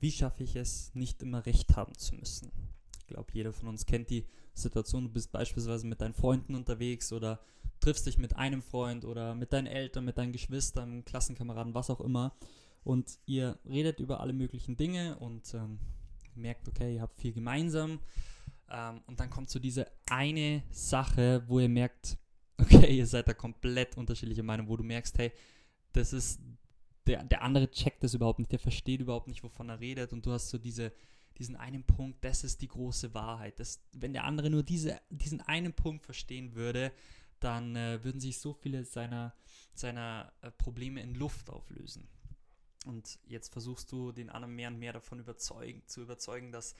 wie schaffe ich es, nicht immer recht haben zu müssen? Ich glaube, jeder von uns kennt die Situation, du bist beispielsweise mit deinen Freunden unterwegs oder triffst dich mit einem Freund oder mit deinen Eltern, mit deinen Geschwistern, Klassenkameraden, was auch immer. Und ihr redet über alle möglichen Dinge und ähm, merkt, okay, ihr habt viel gemeinsam. Ähm, und dann kommt so diese eine Sache, wo ihr merkt, okay, ihr seid da komplett unterschiedliche Meinung, wo du merkst, hey, das ist, der, der andere checkt das überhaupt nicht, der versteht überhaupt nicht, wovon er redet und du hast so diese, diesen einen Punkt, das ist die große Wahrheit. Das, wenn der andere nur diese, diesen einen Punkt verstehen würde, dann äh, würden sich so viele seiner, seiner äh, Probleme in Luft auflösen. Und jetzt versuchst du den anderen mehr und mehr davon überzeugen, zu überzeugen, dass,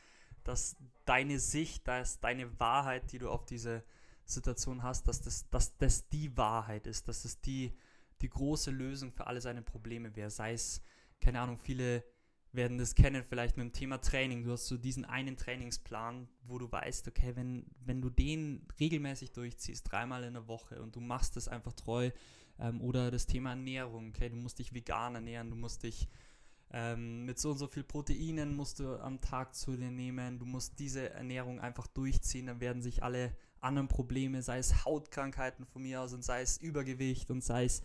dass deine Sicht, dass deine Wahrheit, die du auf diese Situation hast, dass das, dass das die Wahrheit ist, dass das die, die große Lösung für alle seine Probleme wäre. Sei es, keine Ahnung, viele werden das kennen, vielleicht mit dem Thema Training. Du hast so diesen einen Trainingsplan, wo du weißt, okay, wenn, wenn du den regelmäßig durchziehst, dreimal in der Woche und du machst das einfach treu, ähm, oder das Thema Ernährung, okay, du musst dich vegan ernähren, du musst dich ähm, mit so und so viel Proteinen musst du am Tag zu dir nehmen, du musst diese Ernährung einfach durchziehen, dann werden sich alle anderen Probleme, sei es Hautkrankheiten von mir aus und sei es Übergewicht und sei es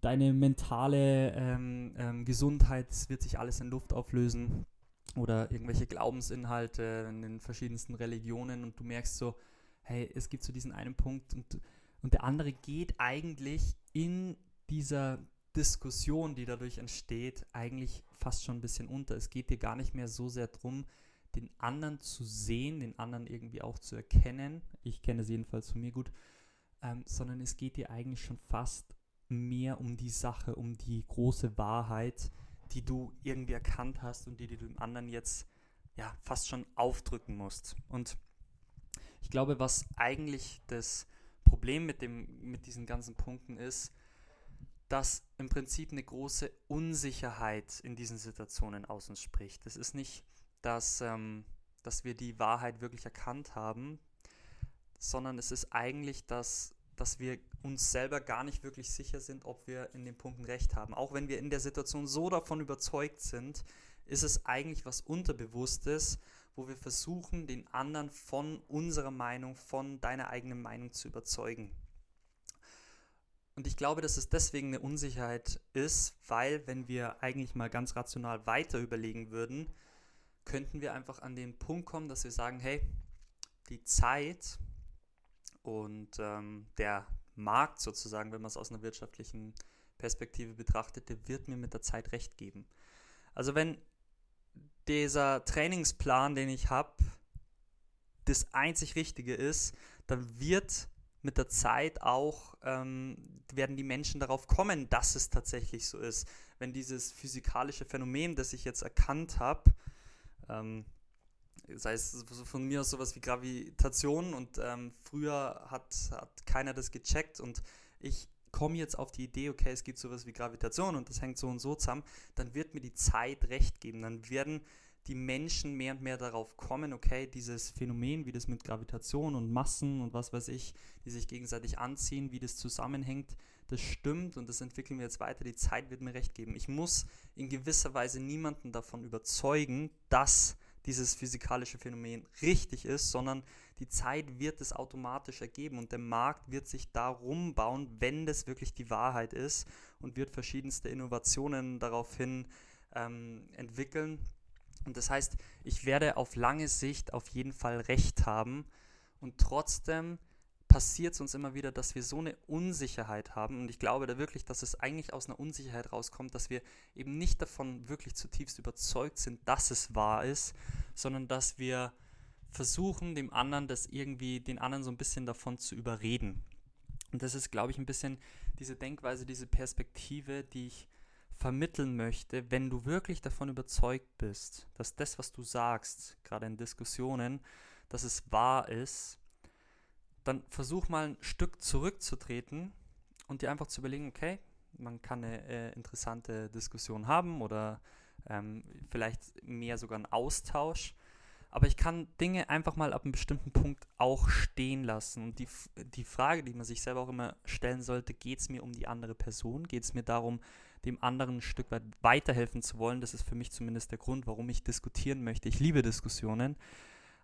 deine mentale ähm, ähm, Gesundheit, wird sich alles in Luft auflösen oder irgendwelche Glaubensinhalte in den verschiedensten Religionen und du merkst so, hey, es gibt so diesen einen Punkt und, und der andere geht eigentlich in dieser Diskussion, die dadurch entsteht, eigentlich fast schon ein bisschen unter. Es geht dir gar nicht mehr so sehr darum, den anderen zu sehen, den anderen irgendwie auch zu erkennen. Ich kenne es jedenfalls von mir gut. Ähm, sondern es geht dir eigentlich schon fast mehr um die Sache, um die große Wahrheit, die du irgendwie erkannt hast und die, die du dem anderen jetzt ja fast schon aufdrücken musst. Und ich glaube, was eigentlich das Problem mit, dem, mit diesen ganzen Punkten ist, dass im Prinzip eine große Unsicherheit in diesen Situationen aus uns spricht. Es ist nicht, dass, ähm, dass wir die Wahrheit wirklich erkannt haben, sondern es ist eigentlich, dass, dass wir uns selber gar nicht wirklich sicher sind, ob wir in den Punkten recht haben. Auch wenn wir in der Situation so davon überzeugt sind, ist es eigentlich was Unterbewusstes, wo wir versuchen, den anderen von unserer Meinung, von deiner eigenen Meinung zu überzeugen. Und ich glaube, dass es deswegen eine Unsicherheit ist, weil wenn wir eigentlich mal ganz rational weiter überlegen würden, könnten wir einfach an den Punkt kommen, dass wir sagen, hey, die Zeit und ähm, der Markt sozusagen, wenn man es aus einer wirtschaftlichen Perspektive betrachtet, der wird mir mit der Zeit recht geben. Also wenn dieser Trainingsplan, den ich habe, das einzig Richtige ist, dann wird mit der Zeit auch ähm, werden die Menschen darauf kommen, dass es tatsächlich so ist. Wenn dieses physikalische Phänomen, das ich jetzt erkannt habe, ähm, sei es von mir aus sowas wie Gravitation und ähm, früher hat, hat keiner das gecheckt und ich komme jetzt auf die Idee, okay, es gibt sowas wie Gravitation und das hängt so und so zusammen, dann wird mir die Zeit recht geben. Dann werden die Menschen mehr und mehr darauf kommen, okay, dieses Phänomen, wie das mit Gravitation und Massen und was weiß ich, die sich gegenseitig anziehen, wie das zusammenhängt, das stimmt und das entwickeln wir jetzt weiter. Die Zeit wird mir recht geben. Ich muss in gewisser Weise niemanden davon überzeugen, dass dieses physikalische Phänomen richtig ist, sondern die Zeit wird es automatisch ergeben und der Markt wird sich darum bauen, wenn das wirklich die Wahrheit ist und wird verschiedenste Innovationen daraufhin ähm, entwickeln, und das heißt, ich werde auf lange Sicht auf jeden Fall recht haben und trotzdem passiert es uns immer wieder, dass wir so eine Unsicherheit haben. Und ich glaube da wirklich, dass es eigentlich aus einer Unsicherheit rauskommt, dass wir eben nicht davon wirklich zutiefst überzeugt sind, dass es wahr ist, sondern dass wir versuchen, dem anderen das irgendwie, den anderen so ein bisschen davon zu überreden. Und das ist, glaube ich, ein bisschen diese Denkweise, diese Perspektive, die ich vermitteln möchte, wenn du wirklich davon überzeugt bist, dass das, was du sagst, gerade in Diskussionen, dass es wahr ist, dann versuch mal ein Stück zurückzutreten und dir einfach zu überlegen, okay, man kann eine äh, interessante Diskussion haben oder ähm, vielleicht mehr sogar einen Austausch, aber ich kann Dinge einfach mal ab einem bestimmten Punkt auch stehen lassen. Und die, die Frage, die man sich selber auch immer stellen sollte, geht es mir um die andere Person? Geht es mir darum, dem anderen ein Stück weit weiterhelfen zu wollen? Das ist für mich zumindest der Grund, warum ich diskutieren möchte. Ich liebe Diskussionen,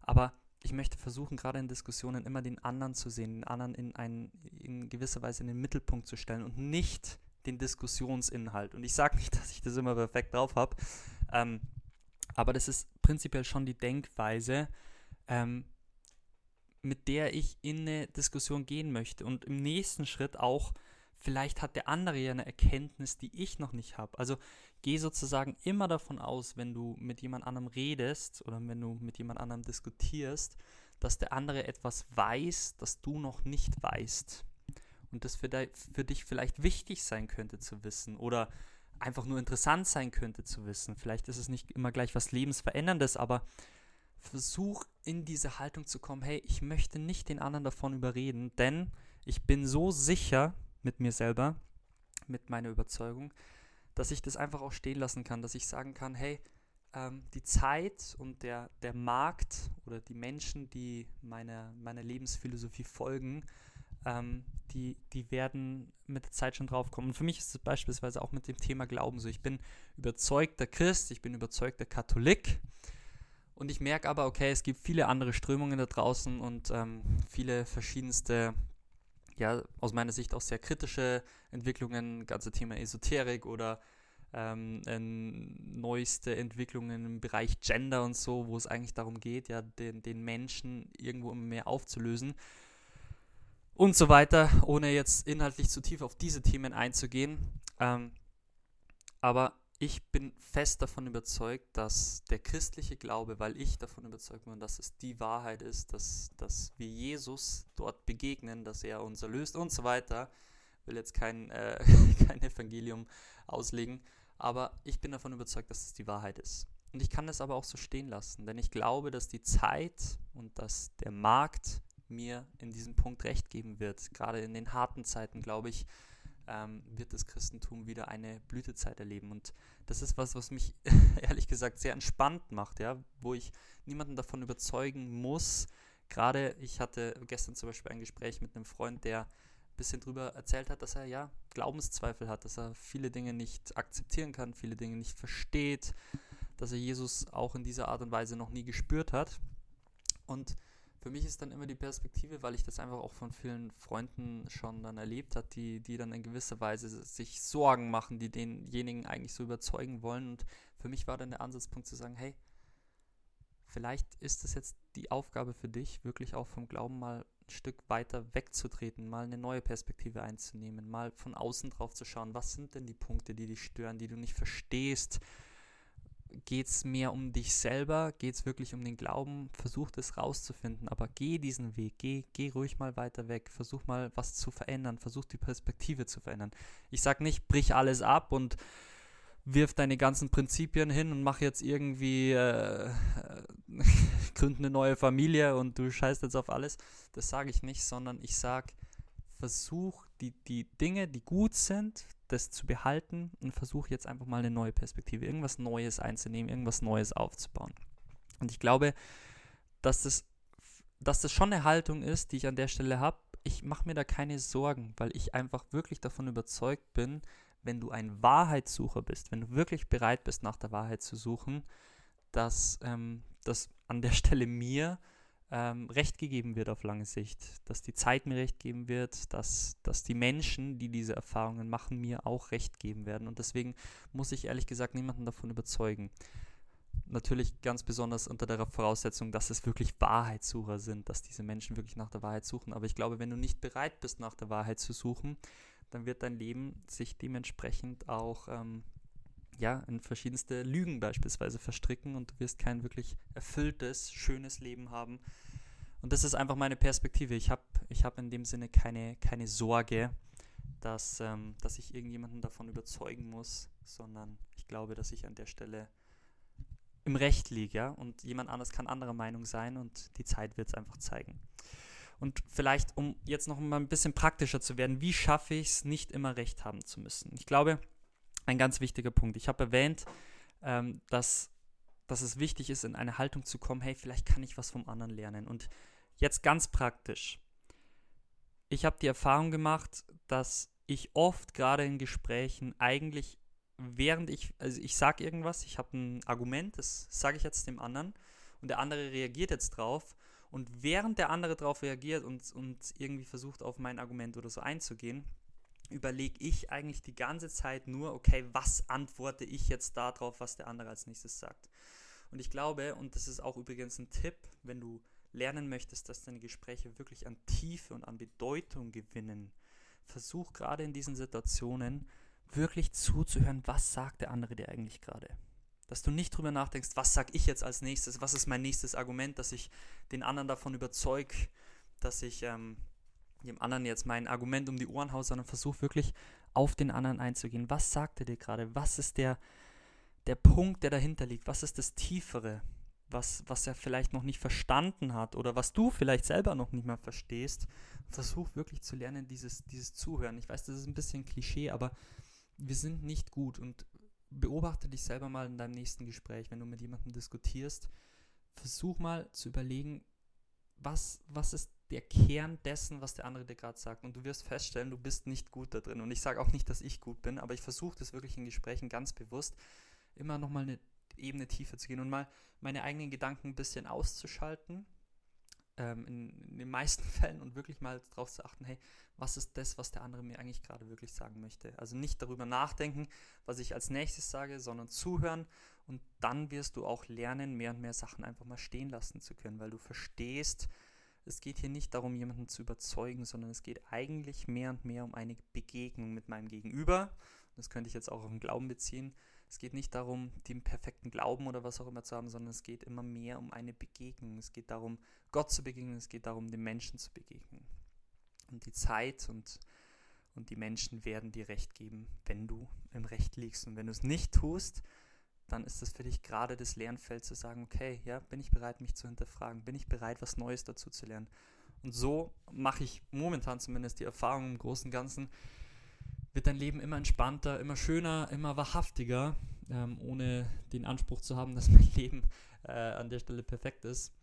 aber ich möchte versuchen, gerade in Diskussionen immer den anderen zu sehen, den anderen in, ein, in gewisser Weise in den Mittelpunkt zu stellen und nicht den Diskussionsinhalt. Und ich sage nicht, dass ich das immer perfekt drauf habe, ähm, aber das ist prinzipiell schon die Denkweise, ähm, mit der ich in eine Diskussion gehen möchte. Und im nächsten Schritt auch, vielleicht hat der andere ja eine Erkenntnis, die ich noch nicht habe. Also geh sozusagen immer davon aus, wenn du mit jemand anderem redest oder wenn du mit jemand anderem diskutierst, dass der andere etwas weiß, das du noch nicht weißt. Und das für, de, für dich vielleicht wichtig sein könnte zu wissen oder einfach nur interessant sein könnte zu wissen. Vielleicht ist es nicht immer gleich was Lebensveränderndes, aber versuch in diese Haltung zu kommen, hey, ich möchte nicht den anderen davon überreden, denn ich bin so sicher mit mir selber, mit meiner Überzeugung, dass ich das einfach auch stehen lassen kann, dass ich sagen kann, hey, ähm, die Zeit und der, der Markt oder die Menschen, die meiner, meiner Lebensphilosophie folgen, ähm, die, die werden mit der Zeit schon drauf kommen. Und für mich ist es beispielsweise auch mit dem Thema Glauben so. Ich bin überzeugter Christ, ich bin überzeugter Katholik. Und ich merke aber, okay, es gibt viele andere Strömungen da draußen und ähm, viele verschiedenste, ja, aus meiner Sicht auch sehr kritische Entwicklungen, ganze Thema Esoterik oder ähm, neueste Entwicklungen im Bereich Gender und so, wo es eigentlich darum geht, ja, den, den Menschen irgendwo immer mehr aufzulösen und so weiter, ohne jetzt inhaltlich zu tief auf diese Themen einzugehen. Ähm, aber ich bin fest davon überzeugt, dass der christliche Glaube, weil ich davon überzeugt bin, dass es die Wahrheit ist, dass, dass wir Jesus dort begegnen, dass er uns erlöst und so weiter. Ich will jetzt kein, äh, kein Evangelium auslegen, aber ich bin davon überzeugt, dass es die Wahrheit ist. Und ich kann das aber auch so stehen lassen, denn ich glaube, dass die Zeit und dass der Markt mir in diesem Punkt recht geben wird. Gerade in den harten Zeiten, glaube ich, ähm, wird das Christentum wieder eine Blütezeit erleben. Und das ist was, was mich ehrlich gesagt sehr entspannt macht, ja, wo ich niemanden davon überzeugen muss. Gerade ich hatte gestern zum Beispiel ein Gespräch mit einem Freund, der ein bisschen drüber erzählt hat, dass er ja Glaubenszweifel hat, dass er viele Dinge nicht akzeptieren kann, viele Dinge nicht versteht, dass er Jesus auch in dieser Art und Weise noch nie gespürt hat. Und für mich ist dann immer die Perspektive, weil ich das einfach auch von vielen Freunden schon dann erlebt habe, die, die dann in gewisser Weise sich Sorgen machen, die denjenigen eigentlich so überzeugen wollen. Und für mich war dann der Ansatzpunkt zu sagen, hey, vielleicht ist es jetzt die Aufgabe für dich, wirklich auch vom Glauben mal ein Stück weiter wegzutreten, mal eine neue Perspektive einzunehmen, mal von außen drauf zu schauen, was sind denn die Punkte, die dich stören, die du nicht verstehst, geht es mehr um dich selber, geht es wirklich um den Glauben, versuch das rauszufinden, aber geh diesen Weg, geh, geh ruhig mal weiter weg, versuch mal was zu verändern, versuch die Perspektive zu verändern. Ich sag nicht, brich alles ab und wirf deine ganzen Prinzipien hin und mach jetzt irgendwie, äh, gründ eine neue Familie und du scheißt jetzt auf alles. Das sage ich nicht, sondern ich sag, versuch die, die Dinge, die gut sind, das zu behalten und versuche jetzt einfach mal eine neue Perspektive, irgendwas Neues einzunehmen, irgendwas Neues aufzubauen. Und ich glaube, dass das, dass das schon eine Haltung ist, die ich an der Stelle habe. Ich mache mir da keine Sorgen, weil ich einfach wirklich davon überzeugt bin, wenn du ein Wahrheitssucher bist, wenn du wirklich bereit bist, nach der Wahrheit zu suchen, dass ähm, das an der Stelle mir ähm, Recht gegeben wird auf lange Sicht, dass die Zeit mir Recht geben wird, dass, dass die Menschen, die diese Erfahrungen machen, mir auch Recht geben werden. Und deswegen muss ich ehrlich gesagt niemanden davon überzeugen. Natürlich ganz besonders unter der Voraussetzung, dass es wirklich Wahrheitssucher sind, dass diese Menschen wirklich nach der Wahrheit suchen. Aber ich glaube, wenn du nicht bereit bist, nach der Wahrheit zu suchen, dann wird dein Leben sich dementsprechend auch ähm, ja, in verschiedenste Lügen beispielsweise verstricken und du wirst kein wirklich erfülltes, schönes Leben haben. Und das ist einfach meine Perspektive. Ich habe ich hab in dem Sinne keine, keine Sorge, dass, ähm, dass ich irgendjemanden davon überzeugen muss, sondern ich glaube, dass ich an der Stelle im Recht liege ja? und jemand anders kann anderer Meinung sein und die Zeit wird es einfach zeigen. Und vielleicht, um jetzt noch mal ein bisschen praktischer zu werden, wie schaffe ich es, nicht immer recht haben zu müssen? Ich glaube, ein ganz wichtiger Punkt. Ich habe erwähnt, ähm, dass dass es wichtig ist, in eine Haltung zu kommen, hey, vielleicht kann ich was vom anderen lernen. Und jetzt ganz praktisch. Ich habe die Erfahrung gemacht, dass ich oft gerade in Gesprächen eigentlich, während ich, also ich sage irgendwas, ich habe ein Argument, das sage ich jetzt dem anderen und der andere reagiert jetzt drauf und während der andere darauf reagiert und, und irgendwie versucht, auf mein Argument oder so einzugehen, überlege ich eigentlich die ganze Zeit nur, okay, was antworte ich jetzt darauf, was der andere als nächstes sagt. Und ich glaube, und das ist auch übrigens ein Tipp, wenn du lernen möchtest, dass deine Gespräche wirklich an Tiefe und an Bedeutung gewinnen, versuch gerade in diesen Situationen wirklich zuzuhören, was sagt der andere dir eigentlich gerade. Dass du nicht drüber nachdenkst, was sag ich jetzt als nächstes, was ist mein nächstes Argument, dass ich den anderen davon überzeug, dass ich ähm, dem anderen jetzt mein Argument um die Ohren haue, sondern versuch wirklich auf den anderen einzugehen. Was sagt er dir gerade? Was ist der, der Punkt, der dahinter liegt? Was ist das Tiefere? Was, was er vielleicht noch nicht verstanden hat oder was du vielleicht selber noch nicht mal verstehst. Versuch wirklich zu lernen, dieses, dieses Zuhören. Ich weiß, das ist ein bisschen Klischee, aber wir sind nicht gut und beobachte dich selber mal in deinem nächsten Gespräch, wenn du mit jemandem diskutierst. Versuch mal zu überlegen, was, was ist der Kern dessen, was der andere dir gerade sagt. Und du wirst feststellen, du bist nicht gut da drin. Und ich sage auch nicht, dass ich gut bin, aber ich versuche das wirklich in Gesprächen ganz bewusst, immer nochmal eine Ebene tiefer zu gehen und mal meine eigenen Gedanken ein bisschen auszuschalten. Ähm, in, in, den meisten Fällen und wirklich mal darauf zu achten, hey, was ist das, was der andere mir eigentlich gerade wirklich sagen möchte? Also nicht darüber nachdenken, was ich als nächstes sage, sondern zuhören und dann wirst du auch lernen, mehr und mehr Sachen einfach mal stehen lassen zu können, weil du verstehst, es geht hier nicht darum, jemanden zu überzeugen, sondern es geht eigentlich mehr und mehr um eine Begegnung mit meinem Gegenüber. Das könnte ich jetzt auch auf den Glauben beziehen. Es geht nicht darum, den perfekten Glauben oder was auch immer zu haben, sondern es geht immer mehr um eine Begegnung. Es geht darum, Gott zu begegnen, es geht darum, den Menschen zu begegnen. Und die Zeit und, und die Menschen werden dir Recht geben, wenn du im Recht liegst. Und wenn du es nicht tust, dann ist es für dich gerade das Lernfeld zu sagen, okay, ja, bin ich bereit, mich zu hinterfragen, bin ich bereit, was Neues dazu zu lernen. Und so mache ich momentan zumindest die Erfahrung im Großen und Ganzen, wird dein Leben immer entspannter, immer schöner, immer wahrhaftiger, ähm, ohne den Anspruch zu haben, dass mein Leben äh, an der Stelle perfekt ist.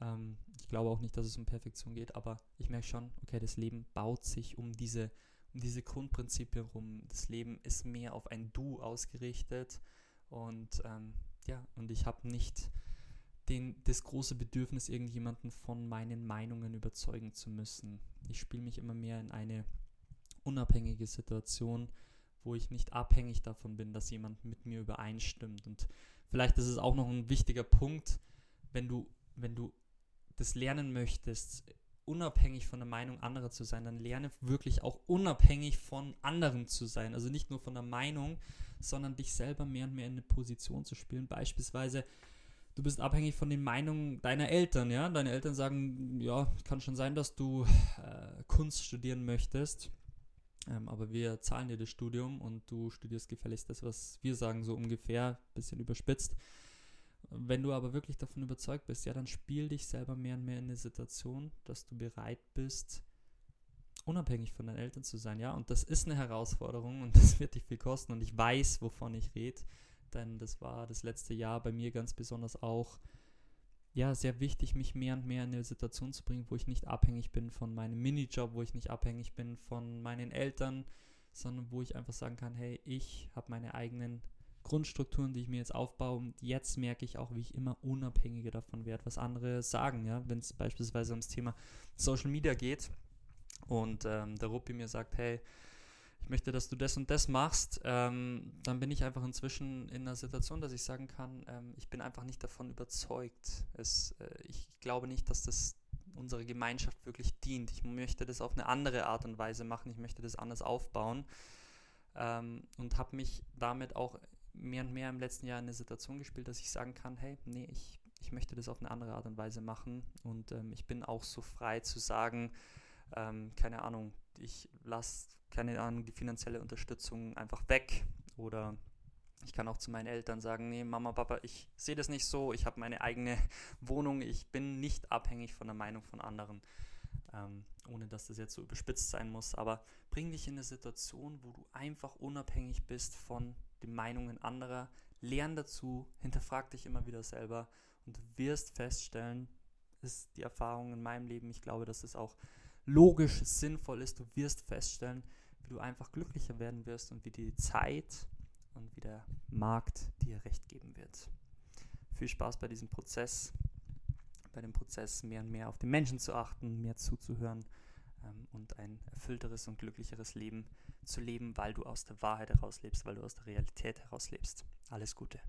Ähm, ich glaube auch nicht, dass es um Perfektion geht, aber ich merke schon, okay, das Leben baut sich um diese, um diese Grundprinzipien rum. Das Leben ist mehr auf ein Du ausgerichtet und ähm, ja, und ich habe nicht den, das große Bedürfnis, irgendjemanden von meinen Meinungen überzeugen zu müssen. Ich spiele mich immer mehr in eine unabhängige Situation, wo ich nicht abhängig davon bin, dass jemand mit mir übereinstimmt. Und vielleicht ist es auch noch ein wichtiger Punkt, wenn du, wenn du das lernen möchtest, unabhängig von der Meinung anderer zu sein, dann lerne wirklich auch unabhängig von anderen zu sein. Also nicht nur von der Meinung, sondern dich selber mehr und mehr in eine Position zu spielen. Beispielsweise, du bist abhängig von den Meinungen deiner Eltern, ja. Deine Eltern sagen, ja, kann schon sein, dass du äh, Kunst studieren möchtest. Ähm, aber wir zahlen dir das Studium und du studierst gefälligst das, was wir sagen, so ungefähr, bisschen überspitzt. Wenn du aber wirklich davon überzeugt bist, ja, dann spiel dich selber mehr und mehr in eine Situation, dass du bereit bist, unabhängig von deinen Eltern zu sein, ja. Und das ist eine Herausforderung und das wird dich viel kosten. Und ich weiß, wovon ich rede, denn das war das letzte Jahr bei mir ganz besonders auch ja, sehr wichtig, mich mehr und mehr in eine Situation zu bringen, wo ich nicht abhängig bin von meinem Minijob, wo ich nicht abhängig bin von meinen Eltern, sondern wo ich einfach sagen kann, hey, ich habe meine eigenen Grundstrukturen, die ich mir jetzt aufbaue und jetzt merke ich auch, wie ich immer unabhängiger davon werde, was andere sagen, ja, wenn es beispielsweise ums Thema Social Media geht und ähm, der Ruppi mir sagt, hey, ich möchte, dass du das und das machst, ähm, dann bin ich einfach inzwischen in einer Situation, dass ich sagen kann, ähm, ich bin einfach nicht davon überzeugt. Es, äh, ich glaube nicht, dass das unserer Gemeinschaft wirklich dient. Ich möchte das auf eine andere Art und Weise machen, ich möchte das anders aufbauen ähm, und habe mich damit auch mehr und mehr im letzten Jahr in eine Situation gespielt, dass ich sagen kann, hey, nee, ich, ich möchte das auf eine andere Art und Weise machen und ähm, ich bin auch so frei zu sagen, ähm, keine Ahnung, ich lasse, keine Ahnung, die finanzielle Unterstützung einfach weg. Oder ich kann auch zu meinen Eltern sagen, nee, Mama, Papa, ich sehe das nicht so, ich habe meine eigene Wohnung, ich bin nicht abhängig von der Meinung von anderen, ähm, ohne dass das jetzt so überspitzt sein muss, aber bring dich in eine Situation, wo du einfach unabhängig bist von den Meinungen anderer, lern dazu, hinterfrag dich immer wieder selber und du wirst feststellen, ist die Erfahrung in meinem Leben, ich glaube, dass es auch logisch sinnvoll ist, du wirst feststellen, wie du einfach glücklicher werden wirst und wie die Zeit und wie der Markt dir recht geben wird. Viel Spaß bei diesem Prozess, bei dem Prozess mehr und mehr auf den Menschen zu achten, mehr zuzuhören ähm, und ein erfüllteres und glücklicheres Leben zu leben, weil du aus der Wahrheit heraus lebst, weil du aus der Realität heraus lebst. Alles Gute.